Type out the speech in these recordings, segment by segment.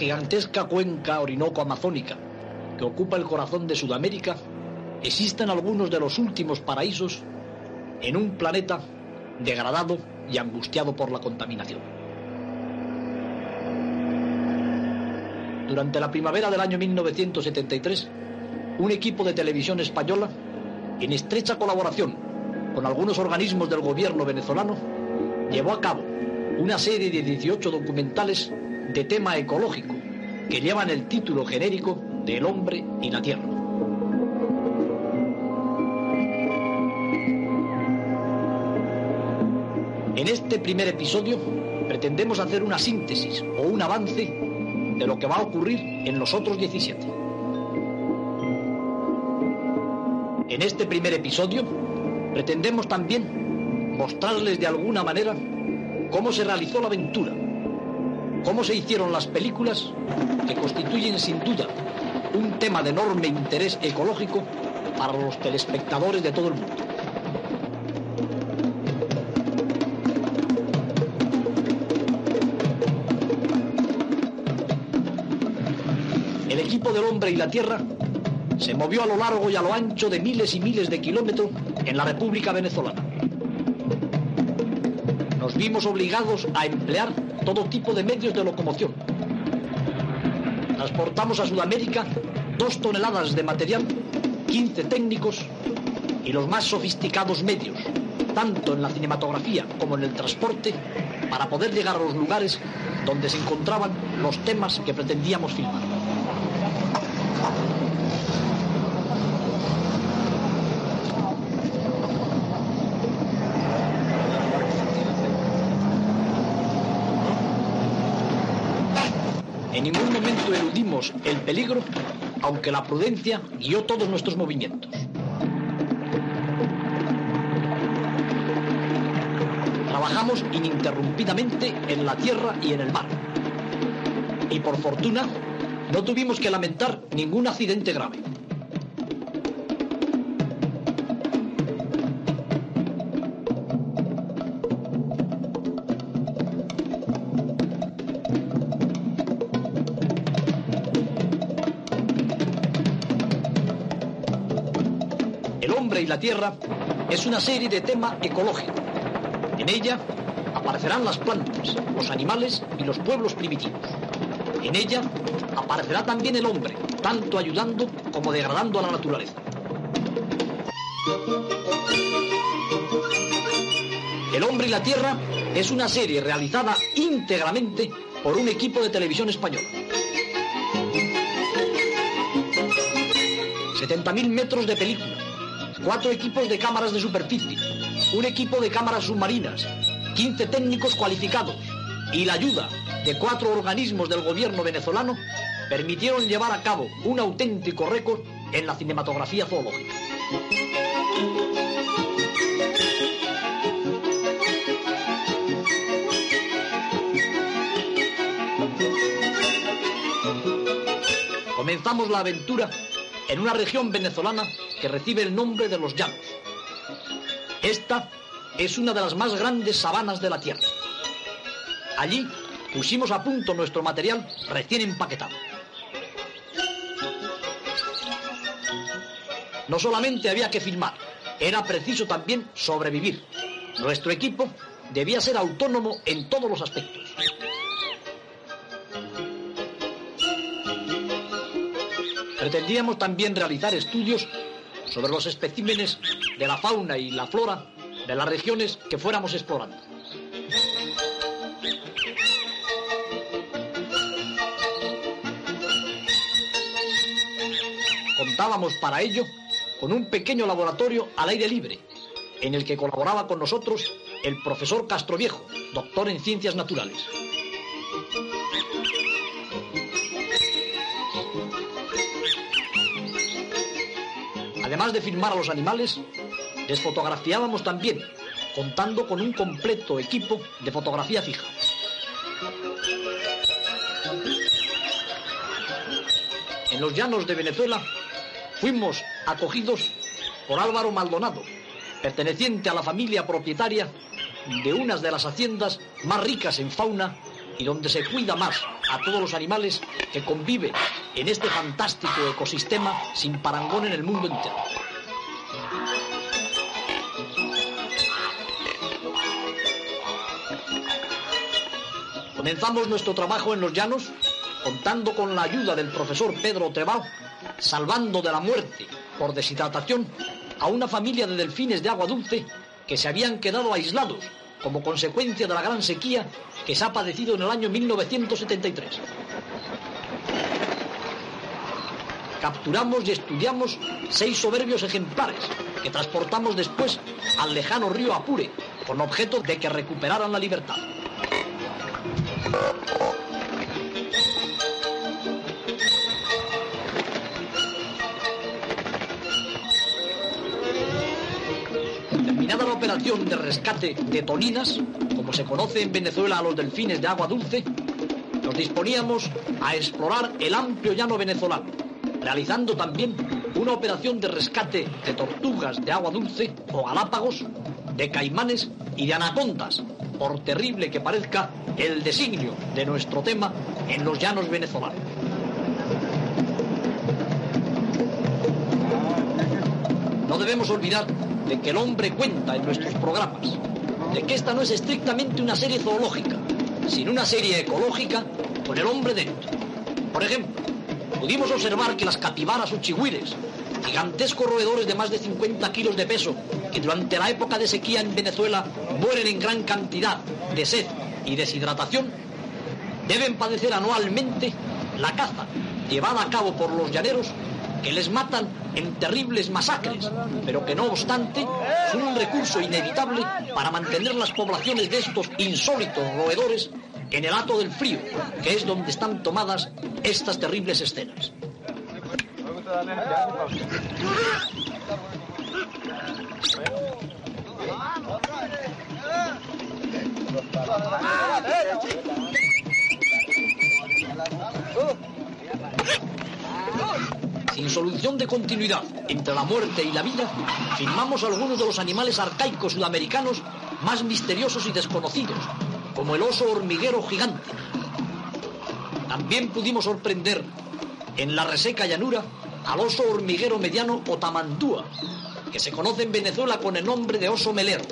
gigantesca cuenca orinoco-amazónica que ocupa el corazón de Sudamérica, existen algunos de los últimos paraísos en un planeta degradado y angustiado por la contaminación. Durante la primavera del año 1973, un equipo de televisión española, en estrecha colaboración con algunos organismos del gobierno venezolano, llevó a cabo una serie de 18 documentales de tema ecológico que llevan el título genérico de El hombre y la tierra. En este primer episodio pretendemos hacer una síntesis o un avance de lo que va a ocurrir en los otros 17. En este primer episodio pretendemos también mostrarles de alguna manera cómo se realizó la aventura, cómo se hicieron las películas que constituyen sin duda un tema de enorme interés ecológico para los telespectadores de todo el mundo. El equipo del hombre y la tierra se movió a lo largo y a lo ancho de miles y miles de kilómetros en la República Venezolana. Nos vimos obligados a emplear todo tipo de medios de locomoción. Transportamos a Sudamérica dos toneladas de material, 15 técnicos y los más sofisticados medios, tanto en la cinematografía como en el transporte, para poder llegar a los lugares donde se encontraban los temas que pretendíamos filmar. En ningún momento eludimos el peligro, aunque la prudencia guió todos nuestros movimientos. Trabajamos ininterrumpidamente en la tierra y en el mar. Y por fortuna, no tuvimos que lamentar ningún accidente grave. La tierra es una serie de tema ecológico. En ella aparecerán las plantas, los animales y los pueblos primitivos. En ella aparecerá también el hombre, tanto ayudando como degradando a la naturaleza. El hombre y la tierra es una serie realizada íntegramente por un equipo de televisión española. 70.000 metros de película, cuatro equipos de cámaras de superficie, un equipo de cámaras submarinas, 15 técnicos cualificados y la ayuda de cuatro organismos del gobierno venezolano permitieron llevar a cabo un auténtico récord en la cinematografía zoológica. Comenzamos la aventura en una región venezolana que recibe el nombre de los llanos. Esta es una de las más grandes sabanas de la Tierra. Allí pusimos a punto nuestro material recién empaquetado. No solamente había que filmar, era preciso también sobrevivir. Nuestro equipo debía ser autónomo en todos los aspectos. Pretendíamos también realizar estudios sobre los especímenes de la fauna y la flora de las regiones que fuéramos explorando. Contábamos para ello con un pequeño laboratorio al aire libre, en el que colaboraba con nosotros el profesor Castroviejo, doctor en ciencias naturales. Además de filmar a los animales, les fotografiábamos también, contando con un completo equipo de fotografía fija. En los llanos de Venezuela fuimos acogidos por Álvaro Maldonado, perteneciente a la familia propietaria de unas de las haciendas más ricas en fauna y donde se cuida más a todos los animales que conviven en este fantástico ecosistema sin parangón en el mundo entero. Comenzamos nuestro trabajo en los llanos contando con la ayuda del profesor Pedro Trebal, salvando de la muerte por deshidratación a una familia de delfines de agua dulce que se habían quedado aislados como consecuencia de la gran sequía que se ha padecido en el año 1973. Capturamos y estudiamos seis soberbios ejemplares que transportamos después al lejano río Apure con objeto de que recuperaran la libertad. Terminada la operación de rescate de toninas, como se conoce en Venezuela a los delfines de agua dulce, nos disponíamos a explorar el amplio llano venezolano, realizando también una operación de rescate de tortugas de agua dulce o galápagos, de caimanes y de anacondas, por terrible que parezca el designio de nuestro tema en los llanos venezolanos. No debemos olvidar de que el hombre cuenta en nuestros programas, de que esta no es estrictamente una serie zoológica, sino una serie ecológica con el hombre dentro. Por ejemplo, pudimos observar que las capibaras o chigüires, gigantescos roedores de más de 50 kilos de peso, que durante la época de sequía en Venezuela mueren en gran cantidad de sed y deshidratación, deben padecer anualmente la caza llevada a cabo por los llaneros que les matan en terribles masacres, pero que no obstante son un recurso inevitable para mantener las poblaciones de estos insólitos roedores en el hato del frío, que es donde están tomadas estas terribles escenas. Sin solución de continuidad entre la muerte y la vida, filmamos algunos de los animales arcaicos sudamericanos más misteriosos y desconocidos, como el oso hormiguero gigante. También pudimos sorprender en la reseca llanura al oso hormiguero mediano o que se conoce en Venezuela con el nombre de oso melero.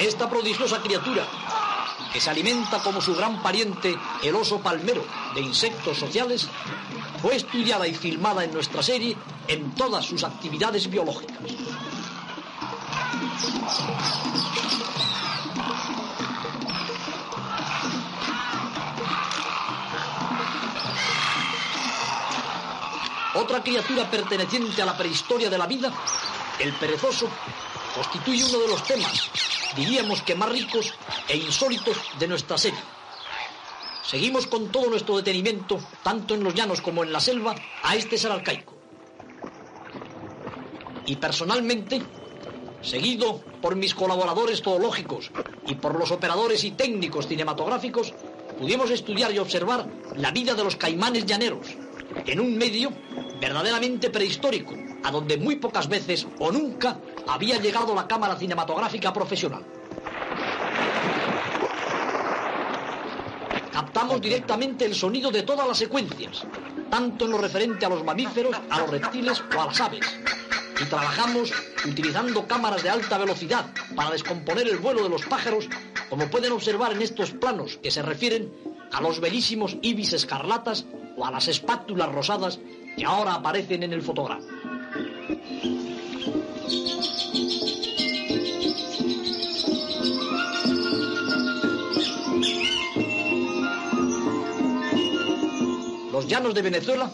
Esta prodigiosa criatura, que se alimenta como su gran pariente el oso palmero de insectos sociales, fue estudiada y filmada en nuestra serie en todas sus actividades biológicas. Otra criatura perteneciente a la prehistoria de la vida, el perezoso, constituye uno de los temas, diríamos que más ricos e insólitos de nuestra serie. Seguimos con todo nuestro detenimiento, tanto en los llanos como en la selva, a este ser arcaico. Y personalmente, seguido por mis colaboradores zoológicos y por los operadores y técnicos cinematográficos, pudimos estudiar y observar la vida de los caimanes llaneros, en un medio verdaderamente prehistórico, a donde muy pocas veces o nunca había llegado la cámara cinematográfica profesional. Captamos directamente el sonido de todas las secuencias, tanto en lo referente a los mamíferos, a los reptiles o a las aves. Y trabajamos utilizando cámaras de alta velocidad para descomponer el vuelo de los pájaros, como pueden observar en estos planos que se refieren a los bellísimos ibis escarlatas o a las espátulas rosadas que ahora aparecen en el fotograma. Los llanos de Venezuela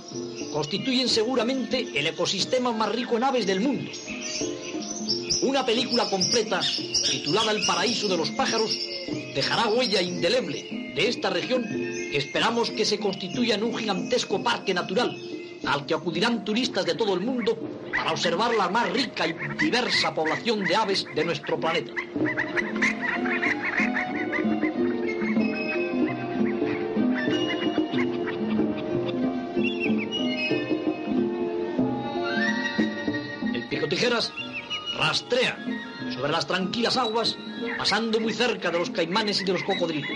constituyen seguramente el ecosistema más rico en aves del mundo. Una película completa titulada El paraíso de los pájaros dejará huella indeleble de esta región que esperamos que se constituya en un gigantesco parque natural al que acudirán turistas de todo el mundo para observar la más rica y diversa población de aves de nuestro planeta. El pico tijeras rastrea sobre las tranquilas aguas, pasando muy cerca de los caimanes y de los cocodrilos.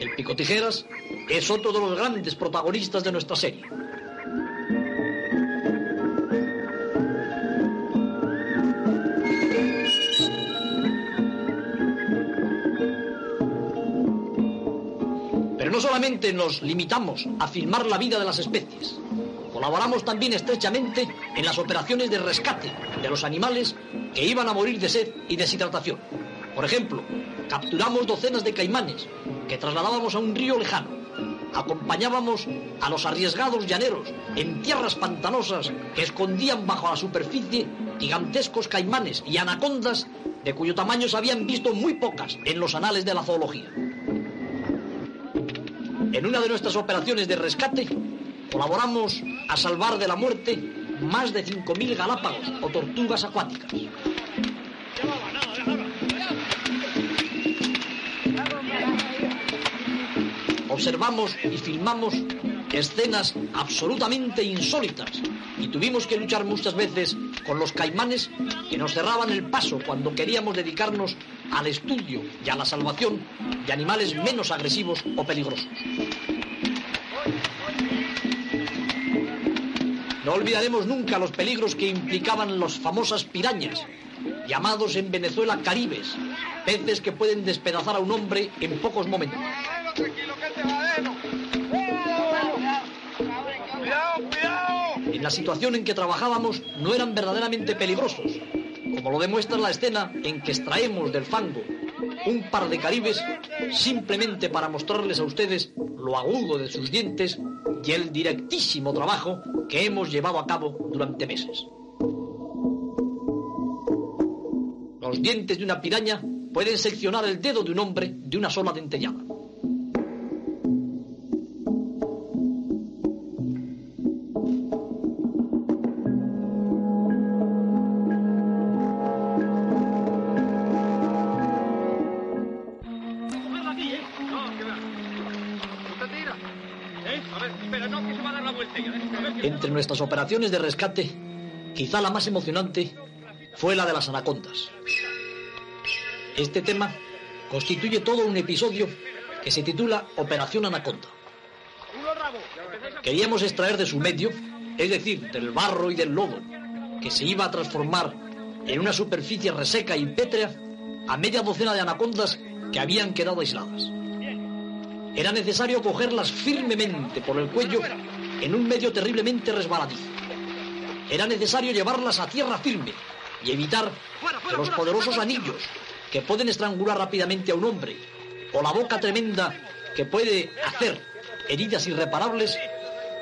El pico tijeras es otro de los grandes protagonistas de nuestra serie. Solamente nos limitamos a filmar la vida de las especies, colaboramos también estrechamente en las operaciones de rescate de los animales que iban a morir de sed y deshidratación. Por ejemplo, capturamos docenas de caimanes que trasladábamos a un río lejano. Acompañábamos a los arriesgados llaneros en tierras pantanosas que escondían bajo la superficie gigantescos caimanes y anacondas de cuyo tamaño se habían visto muy pocas en los anales de la zoología. En una de nuestras operaciones de rescate, colaboramos a salvar de la muerte más de 5.000 galápagos o tortugas acuáticas. Observamos y filmamos escenas absolutamente insólitas y tuvimos que luchar muchas veces con los caimanes que nos cerraban el paso cuando queríamos dedicarnos al estudio y a la salvación de animales menos agresivos o peligrosos. No olvidaremos nunca los peligros que implicaban las famosas pirañas, llamados en Venezuela caribes, peces que pueden despedazar a un hombre en pocos momentos. En la situación en que trabajábamos no eran verdaderamente peligrosos, como lo demuestra la escena en que extraemos del fango un par de caribes simplemente para mostrarles a ustedes lo agudo de sus dientes y el directísimo trabajo que hemos llevado a cabo durante meses. Los dientes de una piraña pueden seccionar el dedo de un hombre de una sola dentellada. Entre nuestras operaciones de rescate, quizá la más emocionante fue la de las anacondas. Este tema constituye todo un episodio que se titula Operación Anaconda. Queríamos extraer de su medio, es decir, del barro y del lodo, que se iba a transformar en una superficie reseca y pétrea, a media docena de anacondas que habían quedado aisladas. Era necesario cogerlas firmemente por el cuello en un medio terriblemente resbaladizo. Era necesario llevarlas a tierra firme y evitar que los poderosos anillos que pueden estrangular rápidamente a un hombre o la boca tremenda que puede hacer heridas irreparables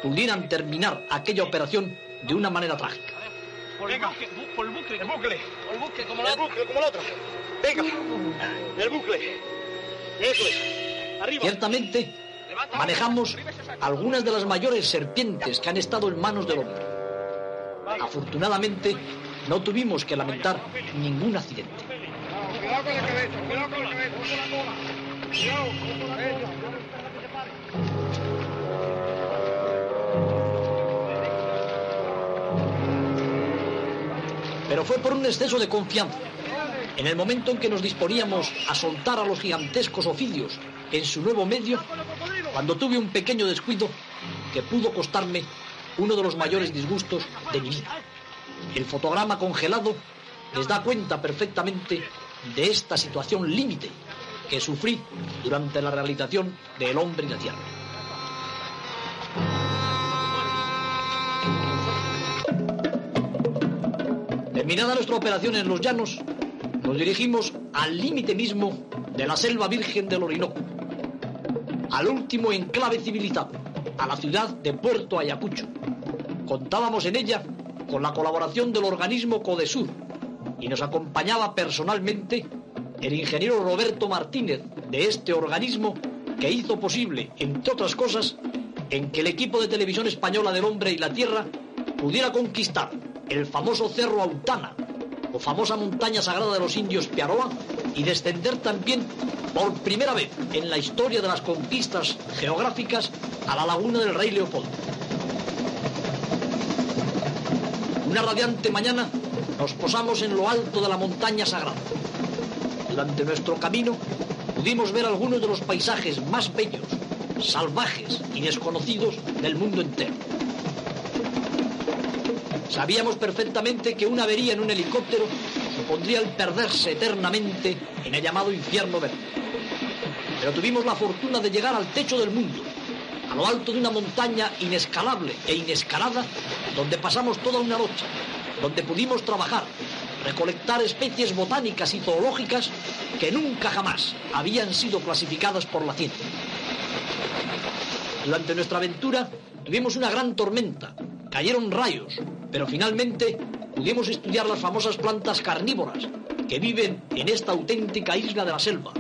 pudieran terminar aquella operación de una manera trágica. Venga, por el bucle. El bucle. El bucle, como El la bucle, como la otra. Venga. El bucle. Eso es. Ciertamente, manejamos algunas de las mayores serpientes que han estado en manos del hombre. Afortunadamente, no tuvimos que lamentar ningún accidente. Pero fue por un exceso de confianza. En el momento en que nos disponíamos a soltar a los gigantescos ofidios en su nuevo medio, cuando tuve un pequeño descuido, que pudo costarme uno de los mayores disgustos de mi vida. El fotograma congelado les da cuenta perfectamente de esta situación límite que sufrí durante la realización de El hombre y la tierra. Terminada nuestra operación en los llanos, nos dirigimos al límite mismo de la selva virgen del Orinoco, al último enclave civilizado, a la ciudad de Puerto Ayacucho. Contábamos en ella con la colaboración del organismo Codesur y nos acompañaba personalmente el ingeniero Roberto Martínez de este organismo que hizo posible, entre otras cosas, en que el equipo de televisión española del hombre y la tierra pudiera conquistar el famoso Cerro Autana, o famosa montaña sagrada de los indios Piaroa, y descender también por primera vez en la historia de las conquistas geográficas a la laguna del Rey Leopoldo. Una radiante mañana nos posamos en lo alto de la montaña sagrada. Durante nuestro camino pudimos ver algunos de los paisajes más bellos, salvajes y desconocidos del mundo entero. Sabíamos perfectamente que una avería en un helicóptero supondría el perderse eternamente en el llamado infierno verde. Pero tuvimos la fortuna de llegar al techo del mundo, a lo alto de una montaña inescalable e inescalada, donde pasamos toda una noche, donde pudimos trabajar, recolectar especies botánicas y zoológicas que nunca jamás habían sido clasificadas por la ciencia. Durante nuestra aventura tuvimos una gran tormenta, cayeron rayos, pero finalmente pudimos estudiar las famosas plantas carnívoras que viven en esta auténtica isla de la selva.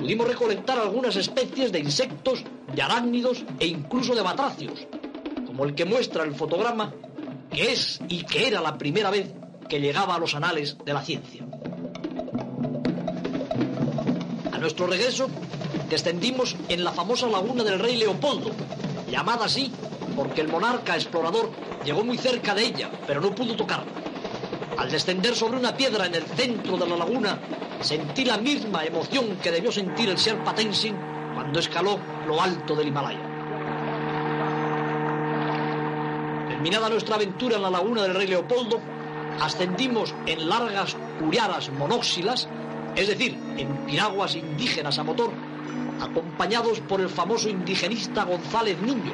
Pudimos recolectar algunas especies de insectos, de arácnidos e incluso de batracios, como el que muestra el fotograma, que es y que era la primera vez que llegaba a los anales de la ciencia. A nuestro regreso, descendimos en la famosa laguna del rey Leopoldo, llamada así porque el monarca explorador llegó muy cerca de ella, pero no pudo tocarla. Al descender sobre una piedra en el centro de la laguna, sentí la misma emoción que debió sentir el Sherpa Tenzin cuando escaló lo alto del Himalaya. Terminada nuestra aventura en la laguna del rey Leopoldo, ascendimos en largas curiaras monóxilas, es decir, en piraguas indígenas a motor, acompañados por el famoso indigenista González Niño,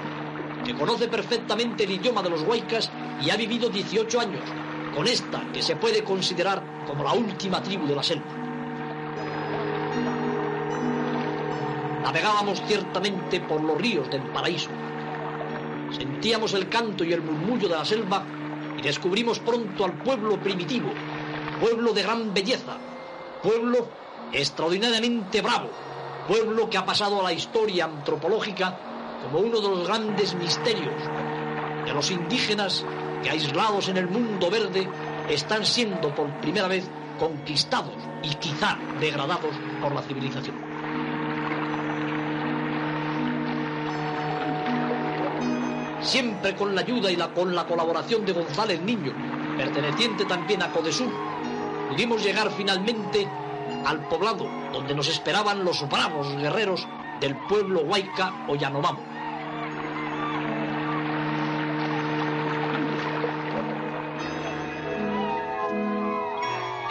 conoce perfectamente el idioma de los huaycas y ha vivido 18 años con esta que se puede considerar como la última tribu de la selva. Navegábamos ciertamente por los ríos del paraíso. Sentíamos el canto y el murmullo de la selva y descubrimos pronto al pueblo primitivo, pueblo de gran belleza, pueblo extraordinariamente bravo, pueblo que ha pasado a la historia antropológica como uno de los grandes misterios de los indígenas que aislados en el mundo verde están siendo por primera vez conquistados y quizá degradados por la civilización. Siempre con la ayuda y con la colaboración de González Niño, perteneciente también a Codesur, pudimos llegar finalmente al poblado donde nos esperaban los bravos guerreros del pueblo Huayca o Yanomamo.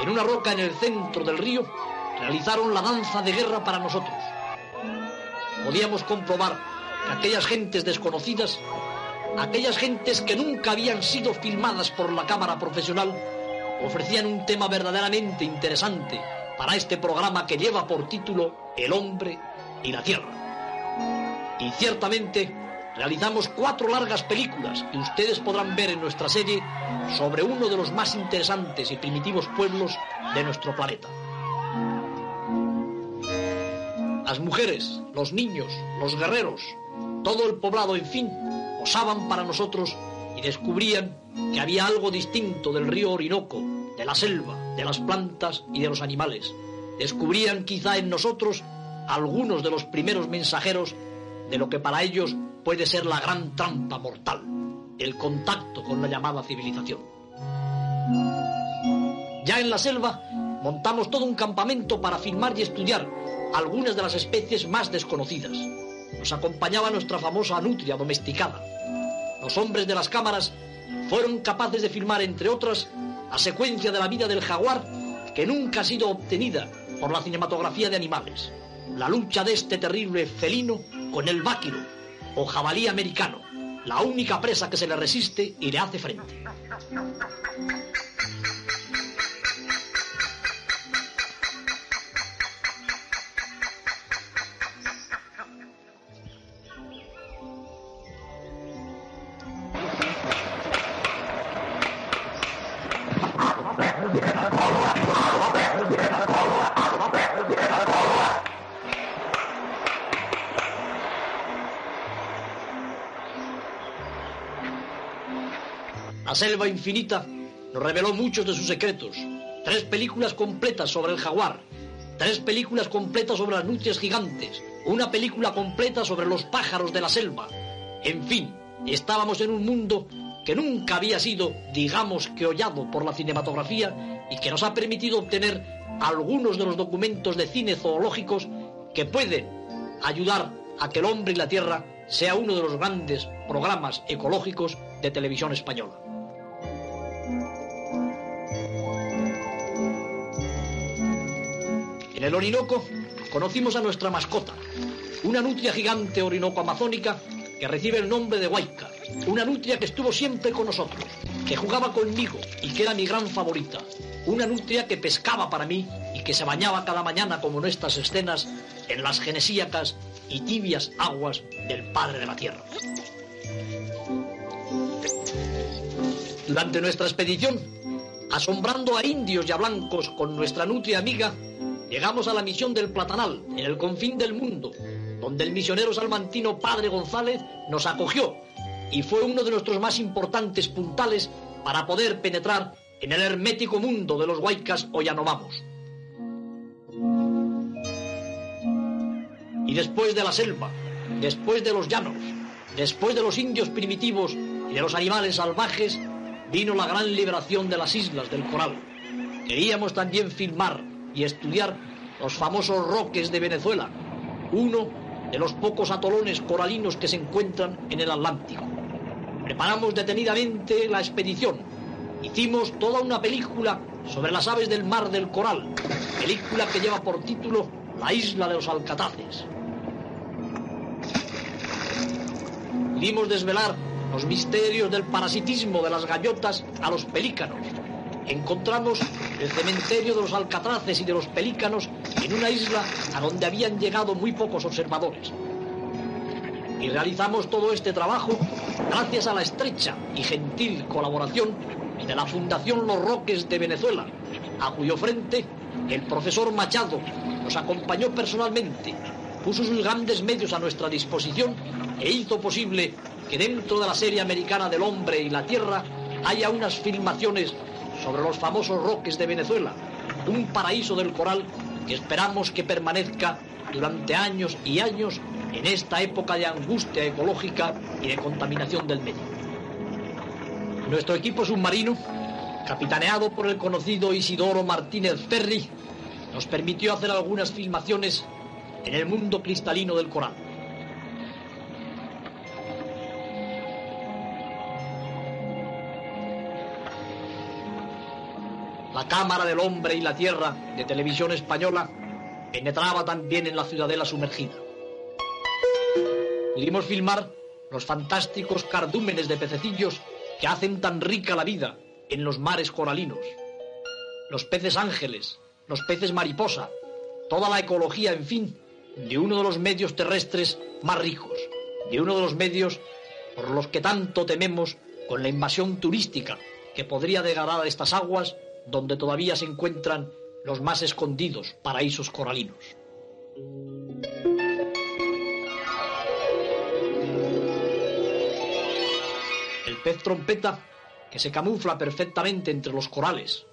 En una roca en el centro del río realizaron la danza de guerra para nosotros. Podíamos comprobar que aquellas gentes desconocidas, aquellas gentes que nunca habían sido filmadas por la cámara profesional, ofrecían un tema verdaderamente interesante para este programa que lleva por título El hombre y la tierra. Y ciertamente realizamos cuatro largas películas que ustedes podrán ver en nuestra serie sobre uno de los más interesantes y primitivos pueblos de nuestro planeta. Las mujeres, los niños, los guerreros, todo el poblado, en fin, osaban para nosotros y descubrían que había algo distinto del río Orinoco, de la selva, de las plantas y de los animales. Descubrían quizá en nosotros algunos de los primeros mensajeros de lo que para ellos puede ser la gran trampa mortal, el contacto con la llamada civilización. Ya en la selva montamos todo un campamento para filmar y estudiar algunas de las especies más desconocidas. nos acompañaba nuestra famosa nutria domesticada. Los hombres de las cámaras fueron capaces de filmar, entre otras, la secuencia de la vida del jaguar que nunca ha sido obtenida por la cinematografía de animales. La lucha de este terrible felino con el váquiro o jabalí americano, la única presa que se le resiste y le hace frente. Selva infinita nos reveló muchos de sus secretos. Tres películas completas sobre el jaguar, tres películas completas sobre las nutrias gigantes, una película completa sobre los pájaros de la selva. En fin, estábamos en un mundo que nunca había sido, digamos que hollado por la cinematografía y que nos ha permitido obtener algunos de los documentos de cine zoológicos que pueden ayudar a que el hombre y la tierra sea uno de los grandes programas ecológicos de televisión española. En el Orinoco conocimos a nuestra mascota, una nutria gigante orinoco amazónica que recibe el nombre de Huayca, una nutria que estuvo siempre con nosotros, que jugaba conmigo y que era mi gran favorita, una nutria que pescaba para mí y que se bañaba cada mañana como en estas escenas en las genesíacas y tibias aguas del Padre de la Tierra. Durante nuestra expedición, asombrando a indios y a blancos con nuestra nutria amiga, llegamos a la misión del Platanal, en el confín del mundo, donde el misionero salmantino Padre González nos acogió y fue uno de nuestros más importantes puntales para poder penetrar en el hermético mundo de los huaycas o yanomamos. Y después de la selva, después de los llanos, después de los indios primitivos y de los animales salvajes, vino la gran liberación de las islas del coral. Queríamos también filmar y estudiar los famosos roques de Venezuela, uno de los pocos atolones coralinos que se encuentran en el Atlántico. Preparamos detenidamente la expedición. Hicimos toda una película sobre las aves del mar del coral, película que lleva por título La isla de los alcataces. Pudimos desvelar los misterios del parasitismo de las gaviotas a los pelícanos. Encontramos el cementerio de los alcatraces y de los pelícanos en una isla a donde habían llegado muy pocos observadores. Y realizamos todo este trabajo gracias a la estrecha y gentil colaboración de la Fundación Los Roques de Venezuela, a cuyo frente el profesor Machado nos acompañó personalmente, puso sus grandes medios a nuestra disposición e hizo posible que dentro de la serie americana del hombre y la tierra haya unas filmaciones sobre los famosos roques de Venezuela, un paraíso del coral que esperamos que permanezca durante años y años en esta época de angustia ecológica y de contaminación del medio. Nuestro equipo submarino, capitaneado por el conocido Isidoro Martínez Ferri, nos permitió hacer algunas filmaciones en el mundo cristalino del coral. Cámara del Hombre y la Tierra de Televisión Española penetraba también en la ciudadela sumergida. Pudimos filmar los fantásticos cardúmenes de pececillos que hacen tan rica la vida en los mares coralinos. Los peces ángeles, los peces mariposa, toda la ecología, en fin, de uno de los medios terrestres más ricos, de uno de los medios por los que tanto tememos con la invasión turística que podría degradar estas aguas donde todavía se encuentran los más escondidos paraísos coralinos. El pez trompeta que se camufla perfectamente entre los corales.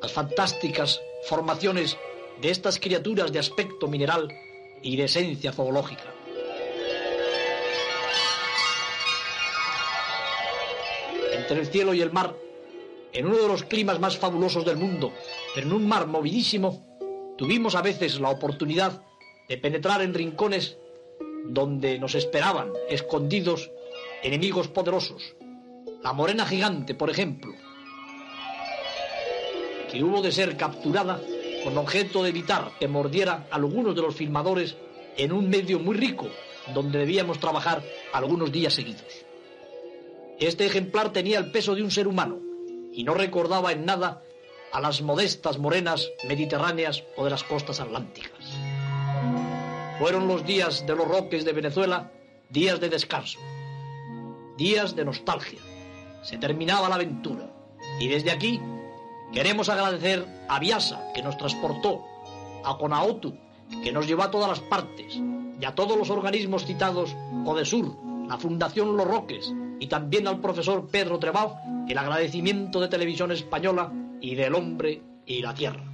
Las fantásticas formaciones de estas criaturas de aspecto mineral y de esencia zoológica. Entre el cielo y el mar, en uno de los climas más fabulosos del mundo, pero en un mar movidísimo, Tuvimos a veces la oportunidad de penetrar en rincones donde nos esperaban, escondidos, enemigos poderosos. La morena gigante, por ejemplo, que hubo de ser capturada con objeto de evitar que mordiera algunos de los filmadores en un medio muy rico, donde debíamos trabajar algunos días seguidos. Este ejemplar tenía el peso de un ser humano y no recordaba en nada a las modestas morenas mediterráneas o de las costas atlánticas. Fueron los días de los roques de Venezuela días de descanso, días de nostalgia. Se terminaba la aventura y desde aquí queremos agradecer a Biasa que nos transportó, a Conaotu que nos llevó a todas las partes y a todos los organismos citados Codesur, la Fundación Los Roques y también al profesor Pedro Trebao el agradecimiento de Televisión Española y del hombre y la tierra.